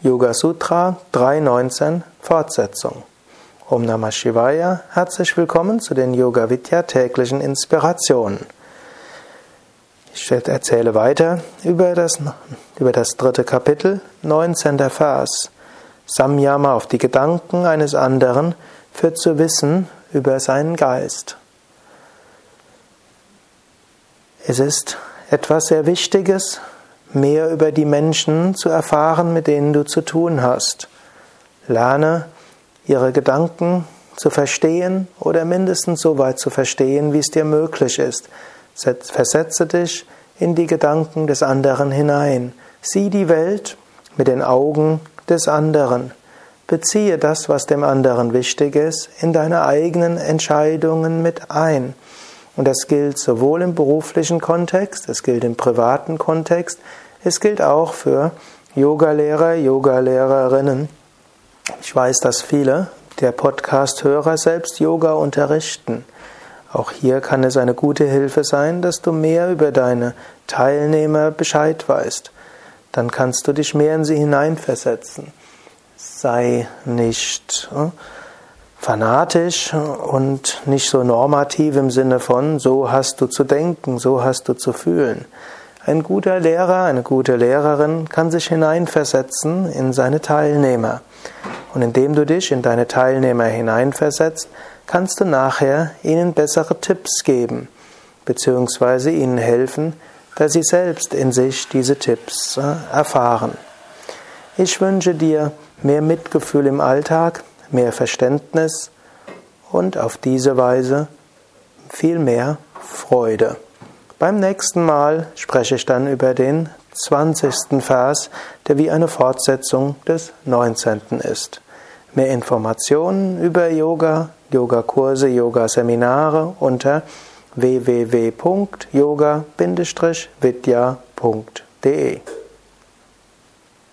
Yoga Sutra 3.19 Fortsetzung. Om Namah Shivaya, herzlich willkommen zu den Yoga Vidya täglichen Inspirationen. Ich erzähle weiter über das, über das dritte Kapitel, 19. Vers. Samyama auf die Gedanken eines anderen führt zu Wissen über seinen Geist. Es ist etwas sehr Wichtiges, mehr über die Menschen zu erfahren, mit denen du zu tun hast. Lerne ihre Gedanken zu verstehen oder mindestens so weit zu verstehen, wie es dir möglich ist. Versetze dich in die Gedanken des anderen hinein. Sieh die Welt mit den Augen des anderen. Beziehe das, was dem anderen wichtig ist, in deine eigenen Entscheidungen mit ein. Und das gilt sowohl im beruflichen Kontext, es gilt im privaten Kontext, es gilt auch für Yogalehrer, Yogalehrerinnen. Ich weiß, dass viele der Podcast-Hörer selbst Yoga unterrichten. Auch hier kann es eine gute Hilfe sein, dass du mehr über deine Teilnehmer Bescheid weißt. Dann kannst du dich mehr in sie hineinversetzen. Sei nicht äh, fanatisch und nicht so normativ im Sinne von, so hast du zu denken, so hast du zu fühlen. Ein guter Lehrer, eine gute Lehrerin kann sich hineinversetzen in seine Teilnehmer. Und indem du dich in deine Teilnehmer hineinversetzt, kannst du nachher ihnen bessere Tipps geben, beziehungsweise ihnen helfen, dass sie selbst in sich diese Tipps äh, erfahren. Ich wünsche dir mehr Mitgefühl im Alltag, mehr Verständnis und auf diese Weise viel mehr Freude. Beim nächsten Mal spreche ich dann über den 20. Vers, der wie eine Fortsetzung des 19. ist. Mehr Informationen über Yoga, Yogakurse, Yoga-Seminare unter www.yoga-vidya.de